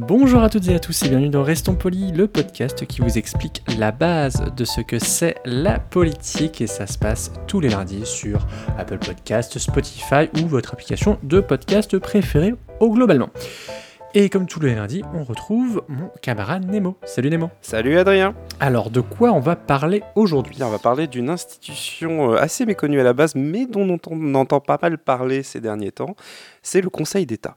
Bonjour à toutes et à tous et bienvenue dans Restons Polis, le podcast qui vous explique la base de ce que c'est la politique et ça se passe tous les lundis sur Apple Podcast, Spotify ou votre application de podcast préférée au globalement. Et comme tous les lundis, on retrouve mon camarade Nemo. Salut Nemo. Salut Adrien. Alors de quoi on va parler aujourd'hui? On va parler d'une institution euh, assez méconnue à la base, mais dont on entend pas mal parler ces derniers temps. C'est le Conseil d'État.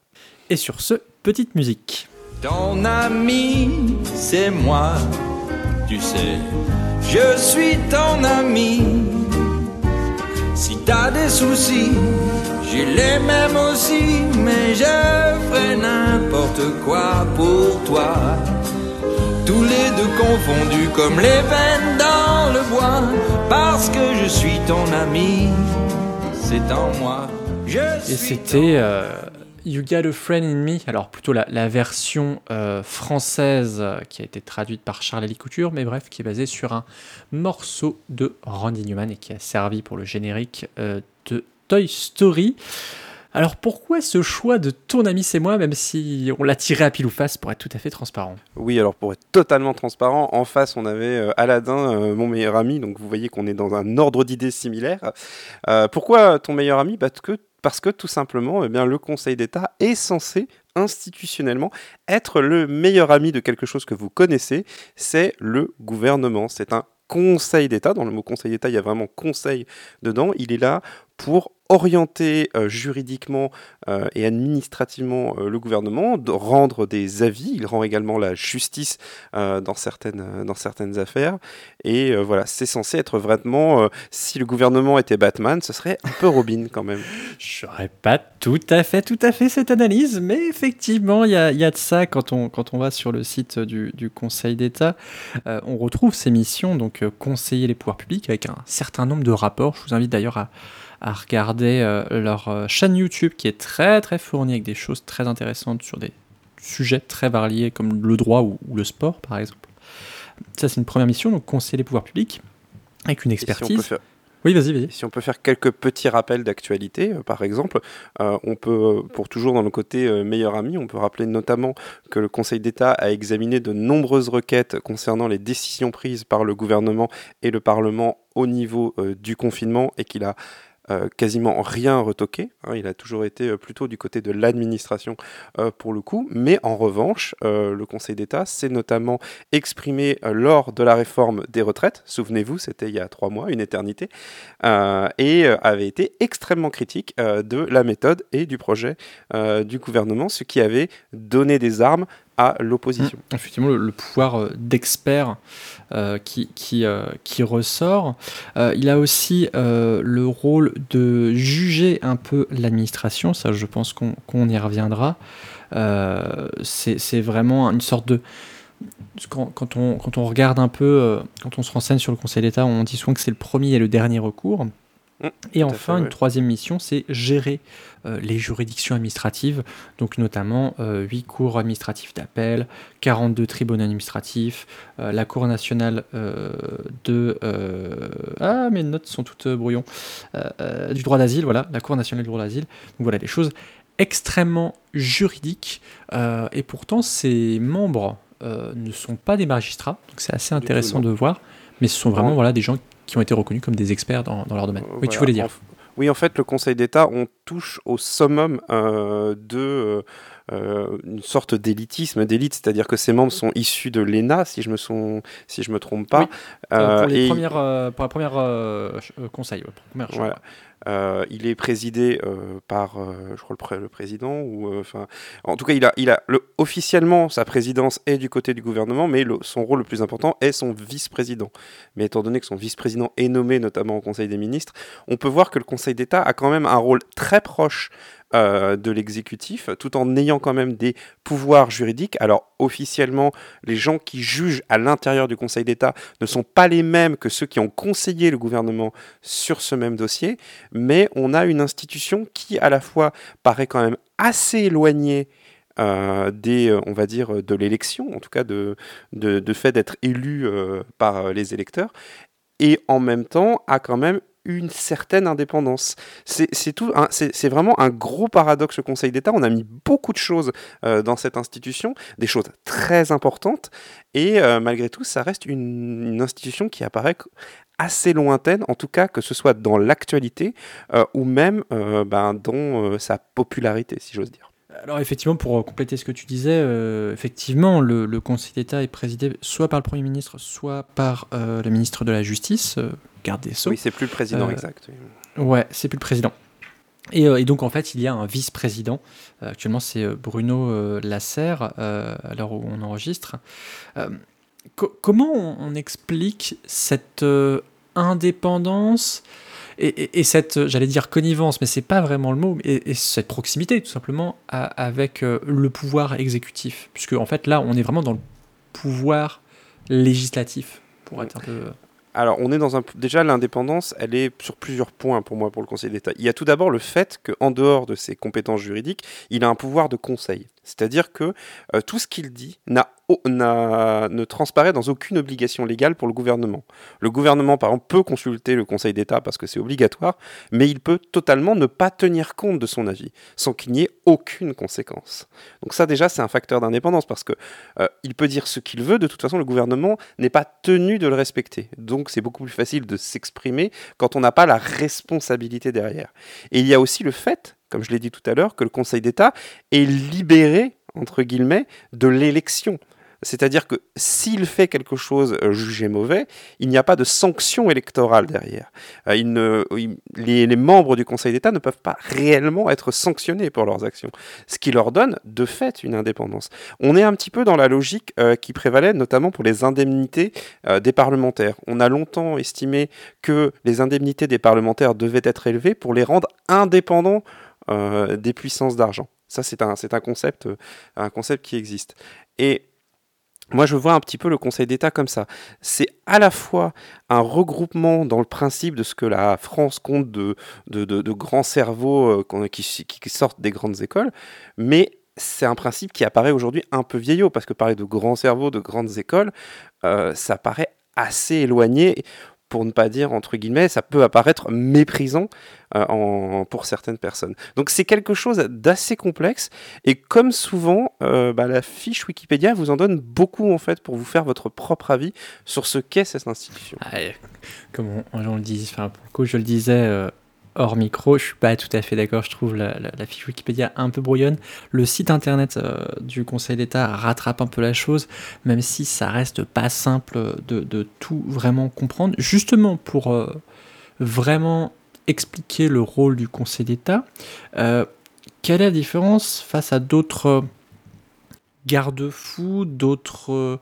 Et sur ce, petite musique. Ton ami, c'est moi, tu sais, je suis ton ami. Si t'as des soucis, j'ai les mêmes aussi, mais je ferai n'importe quoi pour toi. Tous les deux confondus comme les veines dans le bois, parce que je suis ton ami, c'est en moi. Je Et suis c'était euh, You Got a Friend in Me, alors plutôt la, version euh, française euh, qui a été traduite par Charles Couture, mais bref, qui est basée sur un morceau de Randy Newman et qui a servi pour le générique euh, de Toy Story. Alors pourquoi ce choix de ton ami c'est moi, même si on l'a tiré à pile ou face pour être tout à fait transparent? Oui, alors pour être totalement transparent, en face on avait euh, Aladdin, mon meilleur ami, donc vous voyez qu'on est dans un ordre d'idées similaire. Pourquoi ton meilleur ami? Parce que, parce que tout simplement, eh le Conseil d'État est censé institutionnellement être le meilleur ami de quelque chose que vous connaissez, c'est le gouvernement. C'est un Conseil d'État. Dans le mot Conseil d'État, il y a vraiment conseil dedans. Il est là pour orienter euh, juridiquement euh, et administrativement euh, le gouvernement, de rendre des avis. Il rend également la justice dans, certaines, dans certaines affaires. Et voilà, c'est censé être vraiment, si le gouvernement était Batman, ce serait un peu Robin quand même. J'aurais pas tout à fait, tout à fait cette analyse, mais effectivement, il y a, de ça quand on, quand on va sur le site du, du Conseil d'État. on retrouve ces missions, donc conseiller les pouvoirs publics, avec un certain nombre de rapports. Je vous invite d'ailleurs à, à regarder euh, leur euh, chaîne YouTube qui est très très fournie avec des choses très intéressantes sur des sujets très variés comme le droit ou, ou le sport par exemple. Ça, c'est une première mission, donc conseiller les pouvoirs publics avec une si expertise. Oui, vas-y, vas-y. Si on peut faire quelques petits rappels d'actualité, euh, par exemple, euh, on peut, pour toujours dans le côté euh, meilleur ami, on peut rappeler notamment que le Conseil d'État a examiné de nombreuses requêtes concernant les décisions prises par le gouvernement et le Parlement au niveau du confinement et qu'il a euh, quasiment rien retoqué. hein. il a toujours été euh, plutôt du côté de l'administration euh, pour le coup. Mais en revanche, le Conseil d'État s'est notamment exprimé lors de la réforme des retraites. Souvenez-vous, c'était il y a trois mois, une éternité et avait été extrêmement critique de la méthode et du projet du gouvernement, ce qui avait donné des armes l'opposition. Mm, Effectivement, le, pouvoir euh, d'expert euh, qui, qui, euh, qui ressort. Il a aussi le rôle de juger un peu l'administration, ça je pense qu'on qu'on y reviendra. C'est vraiment une sorte de... Quand, quand on, quand on regarde un peu, quand on se renseigne sur le Conseil d'État, on dit souvent que c'est le premier et le dernier recours. Et enfin, fait, une ouais. troisième mission, c'est gérer euh, les juridictions administratives, donc notamment euh, 8 cours administratifs d'appel, 42 tribunaux administratifs, euh, la Cour nationale euh, de... ah, mes notes sont toutes brouillons. Du droit d'asile, voilà, la Cour nationale du droit d'asile. Donc voilà, des choses extrêmement juridiques, et pourtant ces membres ne sont pas des magistrats, donc c'est assez tout, intéressant de voir, mais ce sont vraiment voilà, des gens qui ont été reconnus comme des experts dans, dans leur domaine. Euh, oui, tu voulais dire. En oui, en fait, le Conseil d'État, on touche au summum euh, de euh, euh, une sorte d'élitisme, d'élite, c'est-à-dire que ces membres sont issus de l'ENA, si je me son- si je me trompe pas. Oui. Euh, pour, les et- premières, euh, pour la première euh, euh, conseil, première Voilà. Euh, il est présidé euh, par, euh, je crois, le, pré- le président. Ou, euh, enfin, en tout cas, il a, il a le, officiellement sa présidence est du côté du gouvernement, mais le- son rôle le plus important est son vice-président. Mais étant donné que son vice-président est nommé notamment au Conseil des ministres, on peut voir que le Conseil d'État a quand même un rôle très proche euh, de l'exécutif, tout en ayant quand même des pouvoirs juridiques. Alors officiellement, les gens qui jugent à l'intérieur du Conseil d'État ne sont pas les mêmes que ceux qui ont conseillé le gouvernement sur ce même dossier, mais on a une institution qui à la fois paraît quand même assez éloignée euh, des, euh, on va dire, de l'élection, en tout cas de, de, fait d'être élu par les électeurs, et en même temps a quand même une certaine indépendance. C'est tout, c'est vraiment un gros paradoxe au Conseil d'État. On a mis beaucoup de choses euh, dans cette institution, des choses très importantes, et euh, malgré tout, ça reste une, institution qui apparaît assez lointaine, en tout cas que ce soit dans l'actualité euh, ou même ben, dans sa popularité, si j'ose dire. Alors effectivement, pour compléter ce que tu disais, effectivement, le, Conseil d'État est présidé soit par le Premier ministre, soit par le ministre de la Justice, garde des Sceaux. Oui, c'est plus le président euh, exact. Ouais, c'est plus le président. Et, euh, et, donc en fait, il y a un vice-président. Euh, actuellement, c'est Bruno Lasserre, à l'heure où on enregistre. comment on, explique cette indépendance et, cette, j'allais dire connivence, mais c'est pas vraiment le mot, et, cette proximité tout simplement avec le pouvoir exécutif, puisque en fait là, on est vraiment dans le pouvoir législatif, pour être un peu alors, on est dans un. Déjà, l'indépendance, elle est sur plusieurs points pour moi pour le Conseil d'État. Il y a tout d'abord le fait qu'en dehors de ses compétences juridiques, il a un pouvoir de conseil. C'est-à-dire que euh, tout ce qu'il dit n'a ne transparaît dans aucune obligation légale pour le gouvernement. Le gouvernement, par exemple, peut consulter le Conseil d'État parce que c'est obligatoire, mais il peut totalement ne pas tenir compte de son avis, sans qu'il n'y ait aucune conséquence. Donc ça, déjà, c'est un facteur d'indépendance parce que euh, il peut dire ce qu'il veut. De toute façon, le gouvernement n'est pas tenu de le respecter. Donc c'est beaucoup plus facile de s'exprimer quand on n'a pas la responsabilité derrière. Et il y a aussi le fait, comme je l'ai dit tout à l'heure, que le Conseil d'État est libéré entre guillemets, de l'élection. C'est-à-dire que s'il fait quelque chose euh, jugé mauvais, il n'y a pas de sanction électorale derrière. Euh, les, membres du Conseil d'État ne peuvent pas réellement être sanctionnés pour leurs actions, ce qui leur donne de fait une indépendance. On est un petit peu dans la logique euh, qui prévalait notamment pour les indemnités des parlementaires. On a longtemps estimé que les indemnités des parlementaires devaient être élevées pour les rendre indépendants des puissances d'argent. Ça, c'est un, un, concept, un concept qui existe. Et moi, je vois un petit peu le Conseil d'État comme ça. C'est à la fois un regroupement dans le principe de ce que la France compte de, grands cerveaux euh, qui, qui, sortent des grandes écoles, mais c'est un principe qui apparaît aujourd'hui un peu vieillot, parce que parler de grands cerveaux, de grandes écoles, euh, ça paraît assez éloigné pour ne pas dire entre guillemets, ça peut apparaître méprisant euh, pour certaines personnes. Donc c'est quelque chose d'assez complexe et comme souvent, euh, bah, la fiche Wikipédia vous en donne beaucoup en fait pour vous faire votre propre avis sur ce qu'est cette institution. Ah, comme on, le dit, enfin, pour le coup, je le disais. Euh, hors micro, je suis pas tout à fait d'accord. Je trouve la, fiche Wikipédia un peu brouillonne. Le site internet euh, du Conseil d'État rattrape un peu la chose, même si ça reste pas simple de, tout vraiment comprendre. Justement pour euh, vraiment expliquer le rôle du Conseil d'État, euh, quelle est la différence face à d'autres garde-fous, d'autres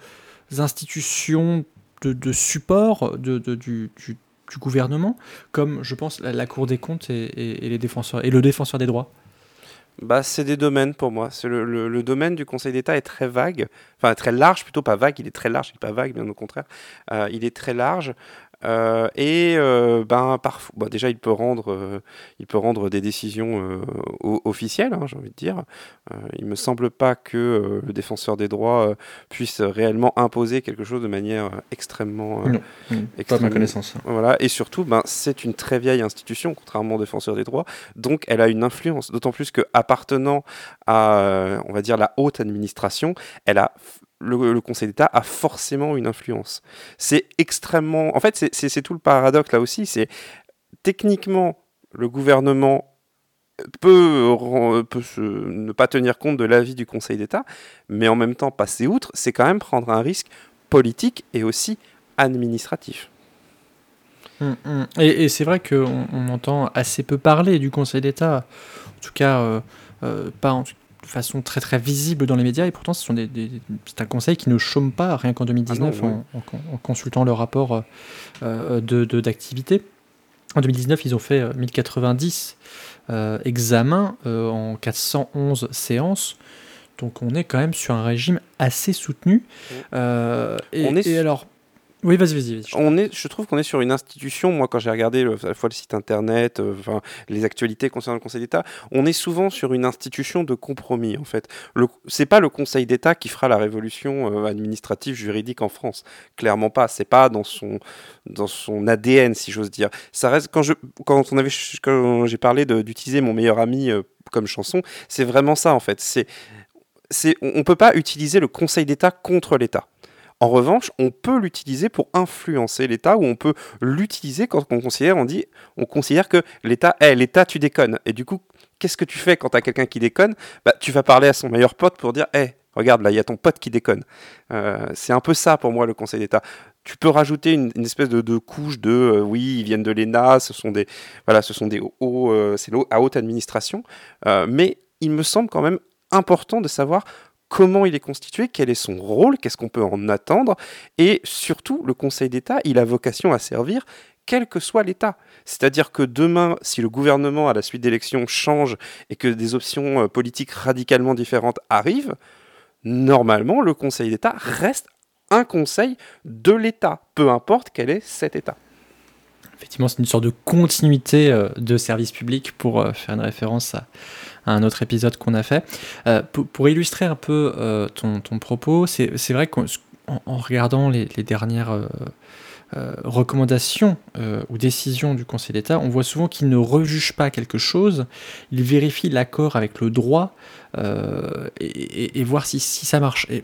institutions de, support de, du, du du gouvernement, comme je pense la, Cour des comptes et, les défenseurs, et le défenseur des droits bah, c'est des domaines pour moi. Le, le, domaine du Conseil d'État est très vague, enfin très large, plutôt pas vague, il est très large, il n'est pas vague, bien au contraire. Euh, il est très large. Euh, et euh, ben parfois, bah, déjà il peut rendre, euh, il peut rendre des décisions officielles, hein, j'ai envie de dire. il me semble pas que le défenseur des droits puisse réellement imposer quelque chose de manière extrêmement, non, pas ma connaissance. Voilà, et surtout, ben c'est une très vieille institution, contrairement au défenseur des droits, donc elle a une influence. D'autant plus que appartenant à, on va dire la haute administration, elle a le, Conseil d'État a forcément une influence. C'est extrêmement... En fait, c'est tout le paradoxe là aussi. C'est techniquement, le gouvernement peut, ne pas tenir compte de l'avis du Conseil d'État, mais en même temps, passer outre, c'est quand même prendre un risque politique et aussi administratif. Hum, hum. Et, c'est vrai qu'on on entend assez peu parler du Conseil d'État, en tout cas, euh, euh, pas en, façon très très visible dans les médias et pourtant ce sont des, c'est un conseil qui ne chôme pas rien qu'en 2019 ah en, consultant le rapport euh, de d'activité. En 2019, ils ont fait euh, 1090 euh, examens euh, en 411 séances. Donc on est quand même sur un régime assez soutenu. Euh, et, On est et su- alors... Oui, vas-y, vas-y. vas-y. On est, je trouve qu'on est sur une institution, moi quand j'ai regardé le- à la fois le site internet, euh, enfin, les actualités concernant le Conseil d'État, on est souvent sur une institution de compromis en fait. C'est pas le Conseil d'État qui fera la révolution euh, administrative juridique en France, clairement pas. C'est pas dans son dans son ADN si j'ose dire. Ça reste quand je quand on avait quand j'ai parlé d'utiliser mon meilleur ami euh, comme chanson, c'est vraiment ça en fait. C'est c'est on, on peut pas utiliser le Conseil d'État contre l'État. En revanche, on peut l'utiliser pour influencer l'État ou on peut l'utiliser quand on considère, on dit, on considère que l'État, eh, l'État, tu déconnes. Et du coup, qu'est-ce que tu fais quand tu as quelqu'un qui déconne? Bah, Tu vas parler à son meilleur pote pour dire, eh, regarde, là, il y a ton pote qui déconne. Euh, c'est un peu ça pour moi, le Conseil d'État. Tu peux rajouter une, espèce de, couche de, euh, oui, ils viennent de l'ENA, ce sont des, voilà, ce sont des hauts, euh, c'est à haute administration. Mais il me semble quand même important de savoir comment il est constitué, quel est son rôle, qu'est-ce qu'on peut en attendre, et surtout, le Conseil d'État, il a vocation à servir quel que soit l'État. C'est-à-dire que demain, si le gouvernement, à la suite d'élections, change et que des options euh, politiques radicalement différentes arrivent, normalement, le Conseil d'État reste un conseil de l'État, peu importe quel est cet État. Effectivement, c'est une sorte de continuité euh, de service public pour euh, faire une référence à, un autre épisode qu'on a fait. Euh, pour, illustrer un peu euh, ton, ton propos, c'est vrai qu'en en- en regardant les, les dernières euh, recommandations ou décisions du Conseil d'État, on voit souvent qu'il ne rejuge pas quelque chose, il vérifie l'accord avec le droit et, voir si, si ça marche. Et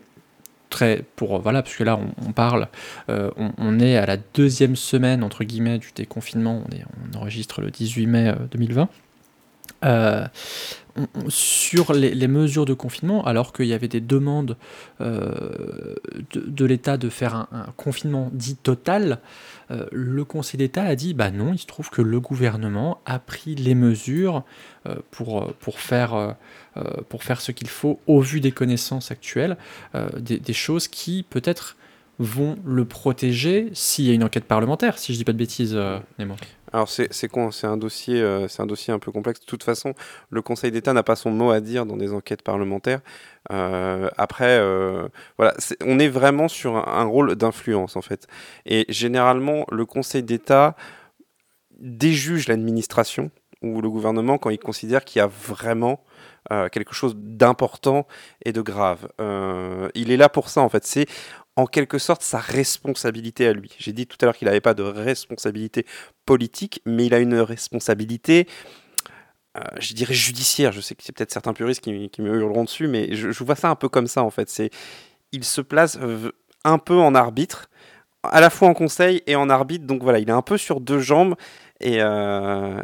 très pour voilà parce que là on, parle on, est à la deuxième semaine entre guillemets du déconfinement on, on enregistre le 18 mai euh, 2020 Euh, sur les, mesures de confinement alors qu'il y avait des demandes euh, de, l'État de faire un, confinement dit total euh, le Conseil d'État a dit bah non il se trouve que le gouvernement a pris les mesures euh, pour, faire ce qu'il faut au vu des connaissances actuelles, des, choses qui peut-être vont le protéger s'il y a une enquête parlementaire, si je dis pas de bêtises, Nemo. Alors euh, c'est un dossier un peu complexe. De toute façon, le Conseil d'État n'a pas son mot à dire dans des enquêtes parlementaires. Euh, après, euh, voilà, on est vraiment sur un, rôle d'influence en fait. Et généralement, le Conseil d'État déjuge l'administration ou le gouvernement quand il considère qu'il y a vraiment quelque chose d'important et de grave. Il est là pour ça en fait. En quelque sorte sa responsabilité à lui. J'ai dit tout à l'heure qu'il n'avait pas de responsabilité politique, mais il a une responsabilité, euh, je dirais judiciaire. Je sais que c'est peut-être certains puristes qui, me hurleront dessus, mais je, vois ça un peu comme ça en fait. C'est, il se place un peu en arbitre, à la fois en conseil et en arbitre. Donc voilà, il est un peu sur deux jambes. Et, euh,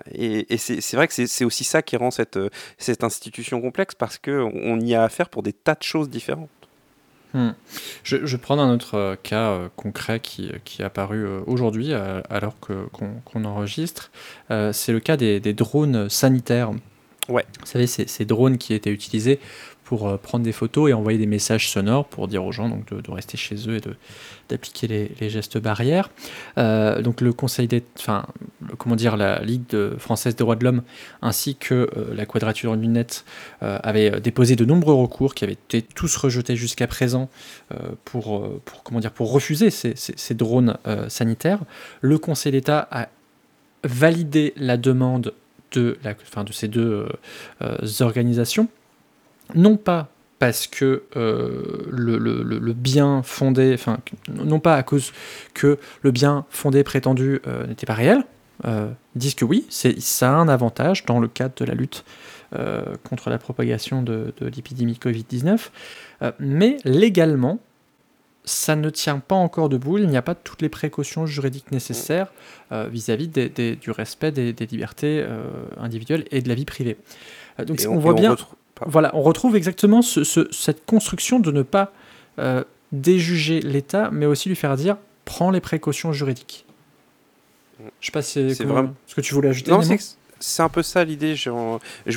c'est, vrai que c'est, aussi ça qui rend cette, euh, cette institution complexe parce qu'on on y a affaire pour des tas de choses différentes. Hmm. Je, je vais prendre un autre euh, cas euh, concret qui, qui est apparu euh, aujourd'hui, euh, alors que, qu'on, qu'on enregistre. Euh, c'est le cas des, des drones sanitaires. Ouais. Vous savez, c'est ces drones qui étaient utilisés pour euh, prendre des photos et envoyer des messages sonores pour dire aux gens donc, de, rester chez eux et d'appliquer les, gestes barrières. Euh, donc le Conseil des, enfin, comment dire, la Ligue française des droits de l'homme ainsi que euh, la Quadrature du Net avaient déposé de nombreux recours qui avaient été tous rejetés jusqu'à présent pour, pour, comment dire, pour refuser ces, drones sanitaires. Le Conseil d'État a validé la demande de, la, de ces deux organisations, non pas parce que euh, le, le- bien fondé, enfin, non pas à cause que le bien fondé prétendu euh, n'était pas réel, euh, disent que oui, c'est, ça a un avantage dans le cadre de la lutte contre la propagation de, de l'épidémie Covid-19, euh, mais légalement, ça ne tient pas encore debout, il n'y a pas toutes les précautions juridiques nécessaires vis-à-vis du respect des, des libertés individuelles et de la vie privée. Donc on, voit bien, voilà, on retrouve exactement ce- ce- cette construction de ne pas euh, déjuger l'État, mais aussi lui faire dire prends les précautions juridiques. Je sais pas si C'est vraiment- ce que tu voulais ajouter. Non, Nemo c'est c'est un peu ça l'idée. Je,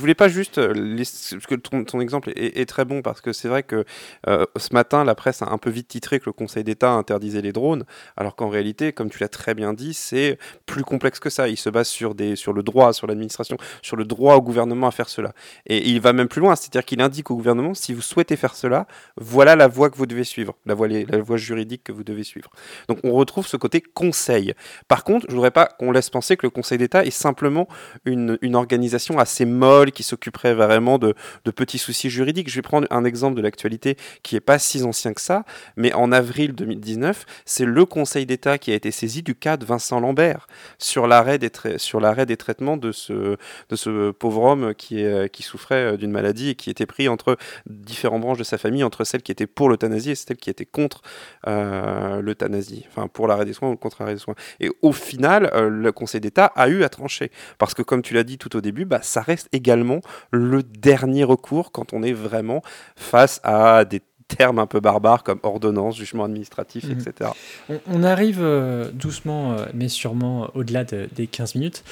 voulais pas juste. euh, Parce que ton, exemple est, est très bon, parce que c'est vrai que euh, ce matin, la presse a un peu vite titré que le Conseil d'État interdisait les drones, alors qu'en réalité, comme tu l'as très bien dit, c'est plus complexe que ça. Il se base sur, des, sur le droit, sur l'administration, sur le droit au gouvernement à faire cela. Et il va même plus loin, c'est-à-dire qu'il indique au gouvernement si vous souhaitez faire cela, voilà la voie que vous devez suivre, la voie, la voie juridique que vous devez suivre. Donc on retrouve ce côté conseil. Par contre, je voudrais pas qu'on laisse penser que le Conseil d'État est simplement une, une organisation assez molle qui s'occuperait vraiment de, petits soucis juridiques. Je vais prendre un exemple de l'actualité qui est pas si ancien que ça, mais en avril 2019, c'est le Conseil d'État qui a été saisi du cas de Vincent Lambert sur l'arrêt des, sur des traitements de ce, de ce pauvre homme qui, qui souffrait euh, d'une maladie et qui était pris entre différentes branches de sa famille, entre celles qui étaient pour l'euthanasie et celles qui étaient contre euh, l'euthanasie, enfin pour l'arrêt des soins ou contre l'arrêt des soins. Et au final, euh, le Conseil d'État a eu à trancher. Parce que comme tu l'as dit tout au début, bah, ça reste également le dernier recours quand on est vraiment face à des termes un peu barbares comme ordonnance, jugement administratif, Mhm. etc. On, on arrive euh, doucement, euh, mais sûrement euh, au-delà de- des 15 minutes.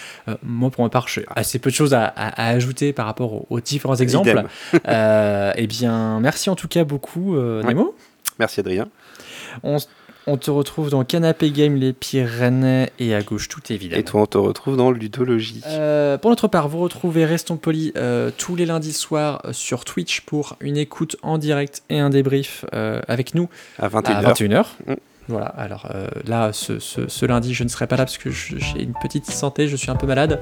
Moi, pour ma part, j'ai assez peu de choses à, à- à ajouter par rapport aux, aux différents exemples. Eh bien, merci en tout cas beaucoup, Ouais. Nemo. Merci Adrien. On, on te retrouve dans Canapé Game, les Pyrénées et à gauche, tout évidemment. Et toi, on te retrouve dans Ludologie. Euh, pour notre part, vous retrouvez Restons Polis euh, tous les lundis soirs euh, sur Twitch pour une écoute en direct et un débrief euh, avec nous à à 21h. 21h. Voilà, alors euh, là, ce, ce- ce lundi, je ne serai pas là parce que j'ai une petite santé, je suis un peu malade,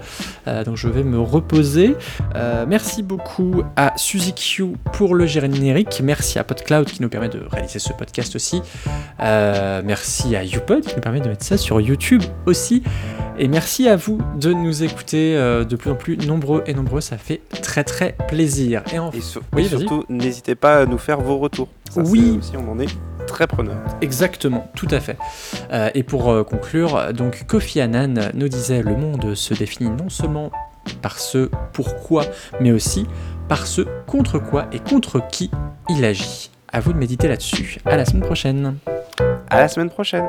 euh, donc je vais me reposer. Euh, merci beaucoup à Suzy Q pour le générique, merci à PodCloud qui nous permet de réaliser ce podcast aussi, merci à YouPod qui nous permet de mettre ça sur YouTube aussi, et merci à vous de nous écouter de plus en plus nombreux et nombreux, ça fait très très plaisir. Et Oui, surtout, n'hésitez pas à nous faire vos retours. Ça, Oui. aussi, on en est très preneur. Exactement, tout à fait. Euh, et pour euh, conclure, donc Kofi Annan nous disait le monde se définit non seulement par ce pourquoi, mais aussi par ce contre quoi et contre qui il agit. À vous de méditer là-dessus. À la semaine prochaine. À la semaine prochaine.